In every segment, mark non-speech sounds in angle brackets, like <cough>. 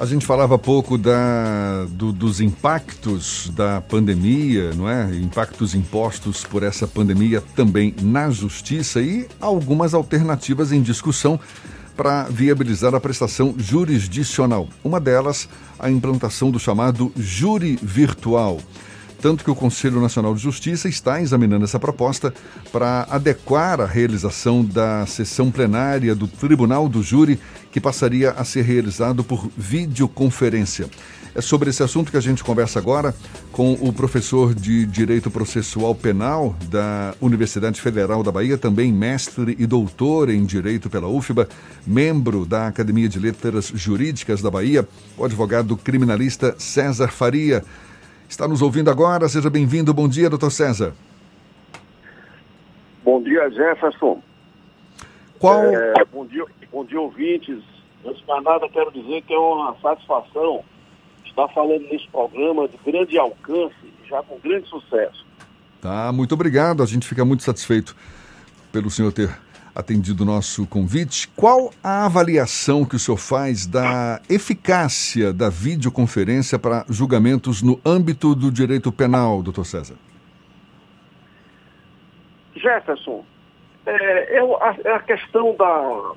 A gente falava pouco da, do, dos impactos da pandemia, não é? Impactos impostos por essa pandemia também na justiça e algumas alternativas em discussão para viabilizar a prestação jurisdicional. Uma delas, a implantação do chamado júri virtual tanto que o Conselho Nacional de Justiça está examinando essa proposta para adequar a realização da sessão plenária do Tribunal do Júri, que passaria a ser realizado por videoconferência. É sobre esse assunto que a gente conversa agora com o professor de Direito Processual Penal da Universidade Federal da Bahia, também mestre e doutor em Direito pela UFBA, membro da Academia de Letras Jurídicas da Bahia, o advogado criminalista César Faria está nos ouvindo agora. Seja bem-vindo. Bom dia, doutor César. Bom dia, Jefferson. Qual... É, bom, dia, bom dia, ouvintes. Antes de mais nada, quero dizer que é uma satisfação estar falando nesse programa de grande alcance, já com grande sucesso. Tá, muito obrigado. A gente fica muito satisfeito pelo senhor ter atendido o nosso convite. Qual a avaliação que o senhor faz da eficácia da videoconferência para julgamentos no âmbito do direito penal, doutor César? Jefferson, é, eu, a, a, questão da,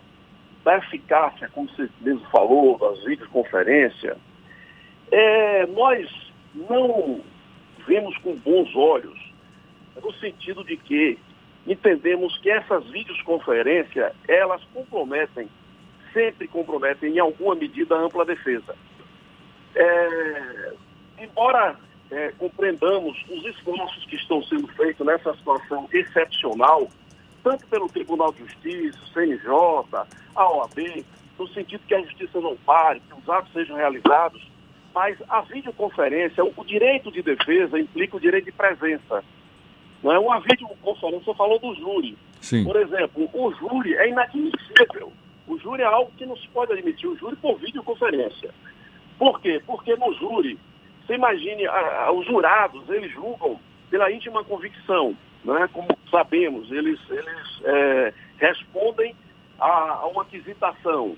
da eficácia, como você mesmo falou, das videoconferências, é, nós não vemos com bons olhos, no sentido de que entendemos que essas videoconferências, elas comprometem, sempre comprometem em alguma medida a ampla defesa. É, embora é, compreendamos os esforços que estão sendo feitos nessa situação excepcional, tanto pelo Tribunal de Justiça, CNJ, a OAB, no sentido que a justiça não pare, que os atos sejam realizados, mas a videoconferência, o direito de defesa implica o direito de presença. Não é uma videoconferência, falou do júri. Sim. Por exemplo, o júri é inadmissível. O júri é algo que não se pode admitir, o júri por videoconferência. Por quê? Porque no júri, você imagine, a, a, os jurados, eles julgam pela íntima convicção, né? como sabemos, eles, eles é, respondem a, a, uma aquisitação,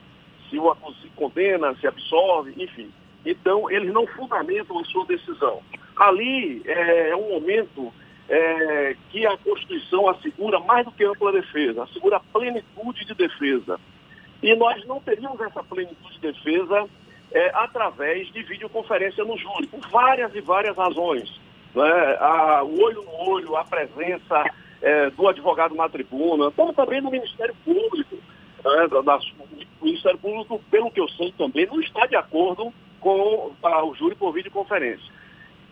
se o se condena, se absolve, enfim. Então, eles não fundamentam a sua decisão. Ali é, é um momento é, que a Constituição assegura mais do que ampla defesa, assegura plenitude de defesa. E nós não teríamos essa plenitude de defesa é, através de videoconferência no júri, por várias e várias razões. Né? A, o olho no olho, a presença é, do advogado na tribuna, como também no Ministério Público. Né? Da, o Ministério Público, pelo que eu sei também, não está de acordo com a, o júri por videoconferência.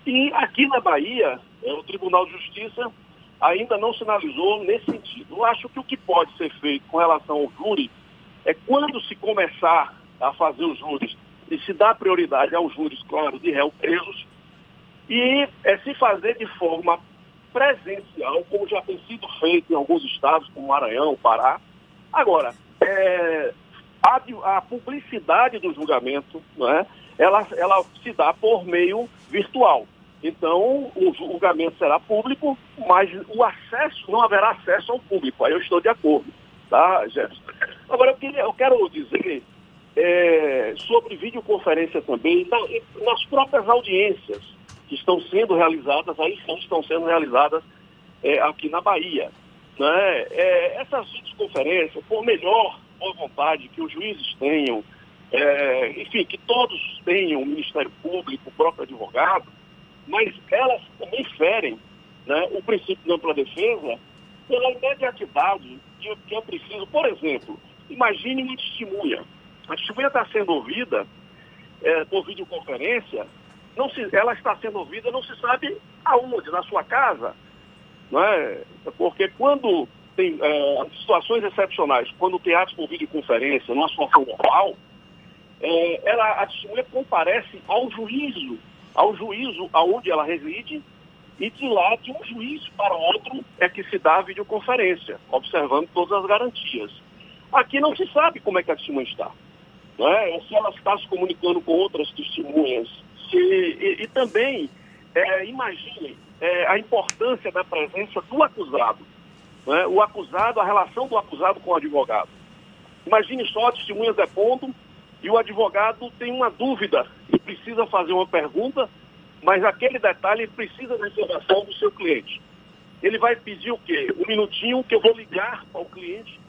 E aqui na Bahia, é, o Tribunal de Justiça ainda não sinalizou nesse sentido. Eu acho que o que pode ser feito com relação ao júri é quando se começar a fazer os júris e se dar prioridade aos júris, claro, de réu presos, e é se fazer de forma presencial, como já tem sido feito em alguns estados, como Maranhão, Pará. Agora, é, a, a, publicidade do julgamento, né, ela, ela se dá por meio virtual. Então, o julgamento será público, mas o acesso, não haverá acesso ao público. Aí eu estou de acordo, tá, Jefferson? Agora, eu, queria, eu quero dizer é, sobre videoconferência também, na, nas próprias audiências que estão sendo realizadas, aí sim estão sendo realizadas é, aqui na Bahia. Né? É, essas videoconferências, por melhor boa vontade que os juízes tenham, é, enfim, que todos tenham o Ministério Público, o próprio advogado, mas elas também ferem né, o princípio de ampla defesa pela imediatidade que, que é preciso. Por exemplo, imagine uma testemunha. A testemunha está sendo ouvida é, por videoconferência, não se, ela está sendo ouvida não se sabe aonde, na sua casa. Não é? Porque quando tem é, situações excepcionais, quando tem atos por videoconferência, numa situação normal, é, ela, a testemunha comparece ao juízo ao juízo aonde ela reside e de lá de um juiz para outro é que se dá a videoconferência, observando todas as garantias. Aqui não se sabe como é que a testemunha está. Não é? Se ela está se comunicando com outras testemunhas. Se, e, e também, é, imagine é, a importância da presença do acusado. É? O acusado, a relação do acusado com o advogado. Imagine só testemunhas depondo e o advogado tem uma dúvida precisa fazer uma pergunta, mas aquele detalhe precisa da informação do seu cliente. Ele vai pedir o quê? Um minutinho que eu vou ligar ao cliente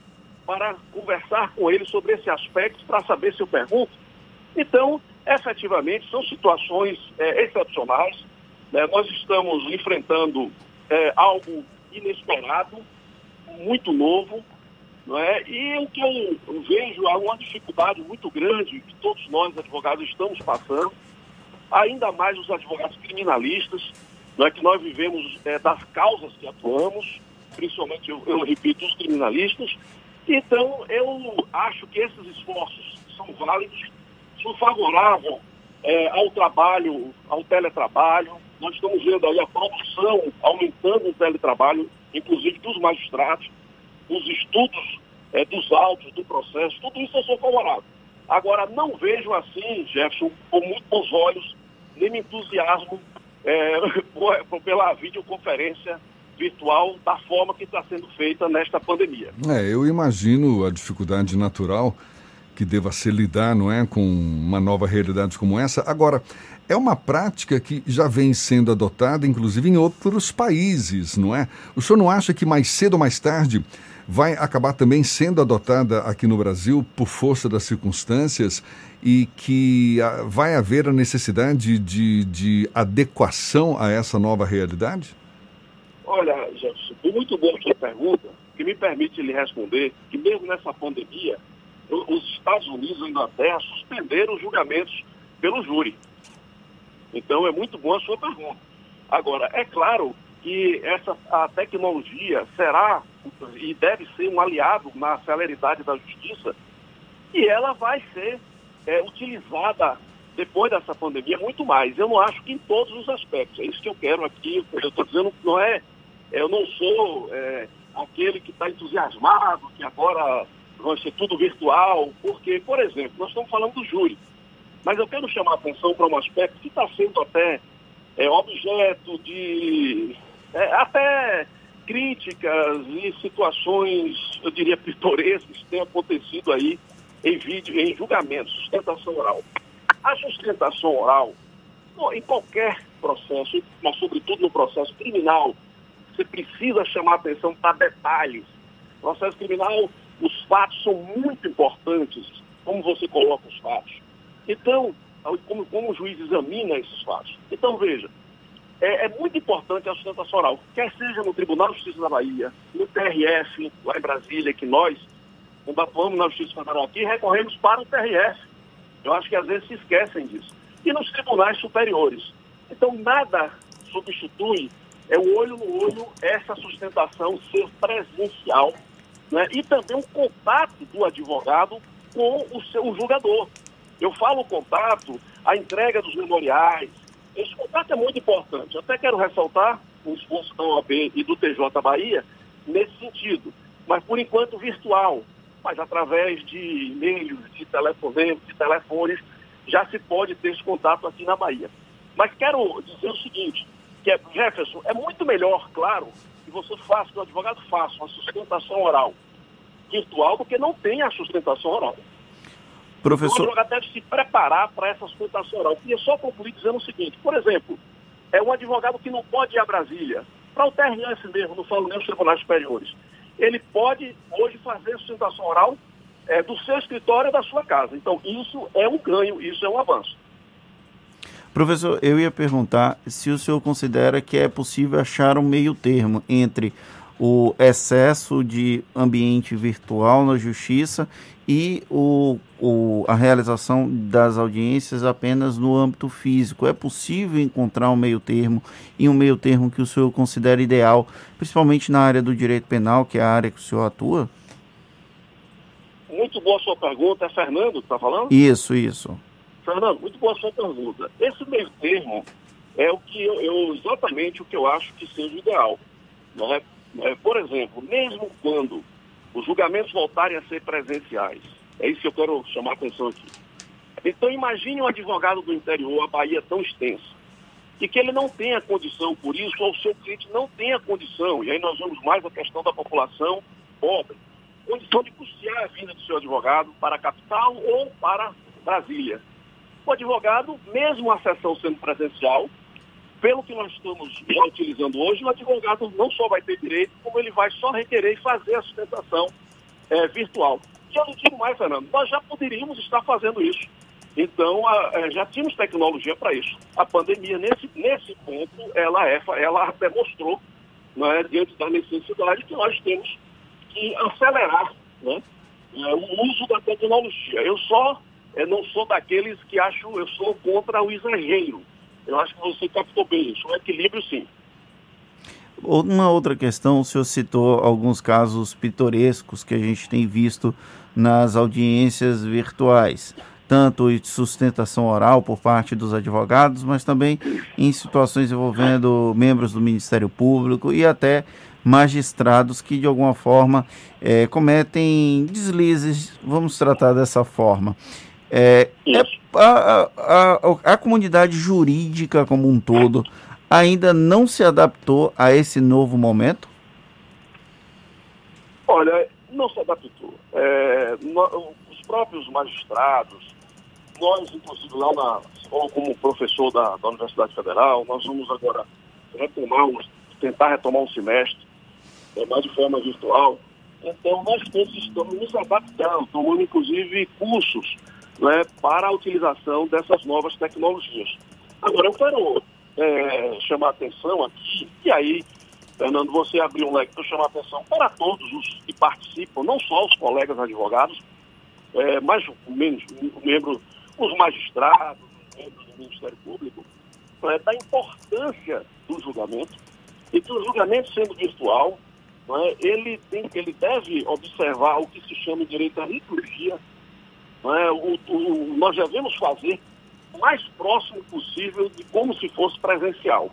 para conversar com ele sobre esse aspecto, para saber se eu pergunto. Então, efetivamente, são situações é, excepcionais. Né? Nós estamos enfrentando é, algo inesperado, muito novo, não é? E o que eu vejo é uma dificuldade muito grande que todos nós, advogados, estamos passando, ainda mais os advogados criminalistas, não é que nós vivemos é, das causas que atuamos, principalmente, eu, eu repito, os criminalistas. Então, eu acho que esses esforços são válidos, sou favorável é, ao trabalho, ao teletrabalho. Nós estamos vendo aí a produção aumentando o teletrabalho, inclusive dos magistrados os estudos é, dos autos, do processo, tudo isso eu sou favorável. Agora, não vejo assim, Jefferson, com muito bons olhos, nem me entusiasmo é, <laughs> pela videoconferência virtual da forma que está sendo feita nesta pandemia. É, eu imagino a dificuldade natural que deva ser lidar, não é, com uma nova realidade como essa. Agora, é uma prática que já vem sendo adotada, inclusive em outros países, não é? O senhor não acha que mais cedo ou mais tarde vai acabar também sendo adotada aqui no Brasil por força das circunstâncias e que ah, vai haver a necessidade de, de adequação a essa nova realidade? Olha, Jefferson, muito boa sua pergunta, que me permite lhe responder que mesmo nessa pandemia, os Estados Unidos e a Inglaterra suspenderam os julgamentos pelo júri. Então é muito boa a sua pergunta. Agora, é claro que essa, a tecnologia será e deve ser um aliado na celeridade da justiça e ela vai ser é, utilizada depois dessa pandemia muito mais. Eu não acho que em todos os aspectos. É isso que eu quero aqui. Eu estou dizendo que não é. Eu não sou é, aquele que está entusiasmado, que agora vai ser tudo virtual, porque, por exemplo, nós estamos falando do júri. Mas eu quero chamar a atenção para um aspecto que está sendo até é, objeto de é, até críticas e situações, eu diria, pitorescas que têm acontecido aí em vídeo, em julgamentos, sustentação oral. A sustentação oral, em qualquer processo, mas sobretudo no processo criminal, você precisa chamar atenção para detalhes. processo criminal, os fatos são muito importantes, como você coloca os fatos. Então, como, como o juiz examina esses fatos. Então, veja, é, é, muito importante a sustentação oral, quer seja no Tribunal de Justiça da Bahia, no TRF, lá em Brasília, que nós, atuamos na Justiça Federal aqui, recorremos para o TRF. Eu acho que às vezes se esquecem disso. E nos tribunais superiores. Então, nada substitui é o olho no olho essa sustentação ser presencial né? e também o contato do advogado com o seu julgador. Eu falo contato, a entrega dos memoriais. Esse contato é muito importante. Até quero ressaltar o esforço da OAB e do TJ Bahia nesse sentido. Mas, por enquanto, virtual. Mas através de e-mails, de telefonemas, de telefones, já se pode ter esse contato aqui na Bahia. Mas quero dizer o seguinte, que é, Jefferson, é muito melhor, claro, que você faça, que o advogado faça uma sustentação oral virtual do que não tenha a sustentação oral. Professor... O advogado deve se preparar para essa sustentação oral. Queria só concluir dizendo o seguinte, por exemplo, é um advogado que não pode ir a Brasília, para o TRF mesmo, não falo nem os tribunais superiores. Ele pode hoje fazer sustentação oral é, do seu escritório da sua casa. Então, isso é um ganho, isso é um avanço. Professor, eu ia perguntar se o senhor considera que é possível achar um meio termo entre o excesso de ambiente virtual na justiça e o, o, a realização das audiências apenas no âmbito físico. É possível encontrar um meio termo e um meio termo que o senhor considera ideal, principalmente na área do direito penal, que é a área que o senhor atua? Muito boa sua pergunta. É Fernando que está falando? Isso, isso. Fernando, muito boa sua pergunta. Esse meio termo é o que eu, eu exatamente o que eu acho que seja ideal. Não é? É, por exemplo, mesmo quando os julgamentos voltarem a ser presenciais, é isso que eu quero chamar a atenção aqui. Então imagine um advogado do interior, a Bahia tão extensa, e que ele não tenha condição por isso, ou o seu cliente não tenha condição, e aí nós vemos mais a questão da população pobre, condição de custear a vinda do seu advogado para a capital ou para Brasília. O advogado, mesmo a sessão sendo presencial, pelo que nós estamos utilizando hoje, o advogado não só vai ter direito, como ele vai só requerer e fazer a sustentação é, virtual. E eu não digo mais, Fernando, nós já poderíamos estar fazendo isso. Então, a, a, é, já tínhamos tecnologia para isso. A pandemia, nesse, nesse ponto, ela, é, ela demonstrou, né, diante da necessidade, que nós temos que acelerar né, é, o uso da tecnologia. Eu só é, não sou daqueles que acham, eu sou contra o exagero. Eu acho que você captou bem isso. O equilíbrio, sim. Uma outra questão, o senhor citou alguns casos pitorescos que a gente tem visto nas audiências virtuais, tanto de sustentação oral por parte dos advogados, mas também em situações envolvendo membros do Ministério Público e até magistrados que de alguma forma é, cometem deslizes, vamos tratar dessa forma. É, é a, a, a, comunidade jurídica como um todo ainda não se adaptou a esse novo momento? Olha, não se adaptou. É, no, os próprios magistrados, nós, inclusive, lá na, como professor da, da Universidade Federal, nós vamos agora retomar, tentar retomar um semestre, é, mais de forma virtual. Então, nós todos estamos nos adaptando, tomando, inclusive, cursos né, para a utilização dessas novas tecnologias. Agora, eu quero é, chamar a atenção aqui, e aí, Fernando, você abriu um leque para chamar a atenção para todos os que participam, não só os colegas advogados, é, mas menos, membro, os magistrados, os membros do Ministério Público, é, da importância do julgamento, e que o julgamento sendo virtual, é, ele, tem, ele deve observar o que se chama direito à liturgia, é? o, o, nós devemos fazer o mais próximo possível de como se fosse presencial.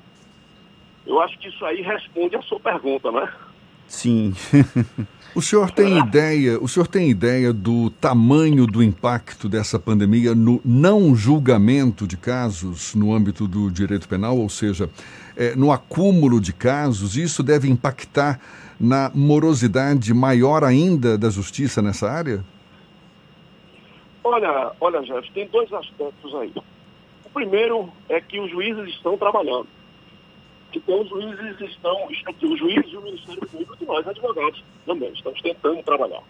Eu acho que isso aí responde a sua pergunta, né? Sim. <laughs> o senhor tem ideia, o senhor tem ideia do tamanho do impacto dessa pandemia no não julgamento de casos no âmbito do direito penal, ou seja, é, no acúmulo de casos, isso deve impactar na morosidade maior ainda da justiça nessa área? Olha, olha, Jeff, tem dois aspectos aí. O primeiro é que os juízes estão trabalhando. Então, os juízes estão, os juízes e o Ministério Público e nós, advogados, também, estamos tentando trabalhar.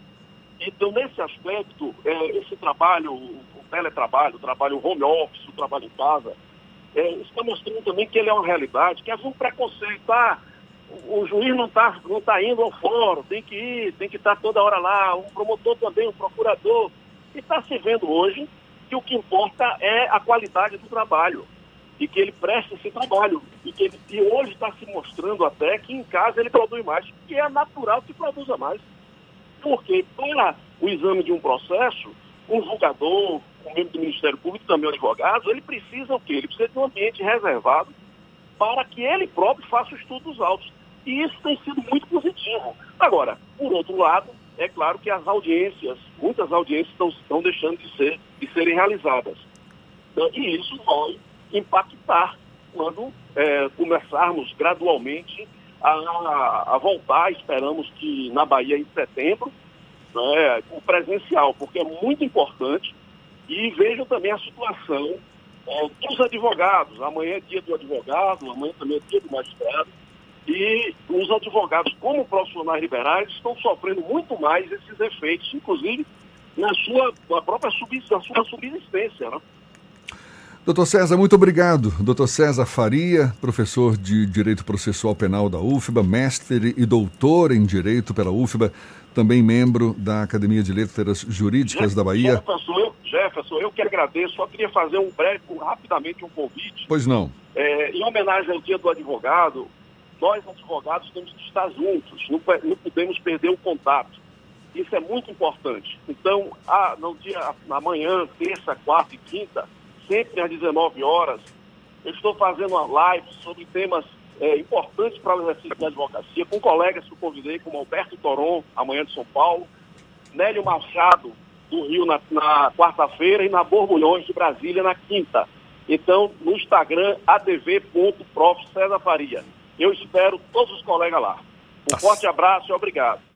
Então, nesse aspecto, é, esse trabalho, o teletrabalho, o trabalho home office, o trabalho em casa, é, está mostrando também que ele é uma realidade, que havia um preconceito, tá? O, juiz não está não tá indo ao fórum, tem que ir, tem que estar toda hora lá, o promotor também, o procurador. E está se vendo hoje que o que importa é a qualidade do trabalho e que ele preste esse trabalho. E que ele, e hoje está se mostrando até que em casa ele produz mais, que é natural que produza mais. Porque para o exame de um processo, um julgador, um membro do Ministério Público, também um advogado, ele precisa o quê? Ele precisa de um ambiente reservado para que ele próprio faça os estudos altos. E isso tem sido muito positivo. Agora, por outro lado, é claro que as audiências, muitas audiências estão, estão deixando de, ser, de serem realizadas. Então, e isso vai impactar quando é, começarmos gradualmente a, a, voltar, esperamos que na Bahia em setembro, né, o presencial, porque é muito importante. E vejam também a situação é, dos advogados. Amanhã é dia do advogado, amanhã também é dia do magistrado. E os advogados, como profissionais liberais, estão sofrendo muito mais esses efeitos, inclusive na sua na própria subsistência, na sua subsistência. Né? Doutor César, muito obrigado. Doutor César Faria, professor de Direito Processual Penal da UFBA, mestre e doutor em Direito pela UFBA, também membro da Academia de Letras Jurídicas da Bahia. Jefferson eu, Jefferson, eu que agradeço. Só queria fazer um breve, rapidamente, um convite. Pois não. É, em homenagem ao Dia do Advogado, nós, advogados, temos que estar juntos, não, não podemos perder o contato. Isso é muito importante. Então, a, no dia, amanhã, terça, quarta e quinta, sempre às 19 horas, eu estou fazendo uma live sobre temas é, importantes para o exercício da advocacia, com colegas que eu convidei, como Alberto Toron, amanhã de São Paulo, Nélio Machado, do Rio, na, na quarta-feira, e na Borbulhões, de Brasília, na quinta. Então, no Instagram, adv.prof. César Faria. Eu espero todos os colegas lá. Um forte abraço e obrigado.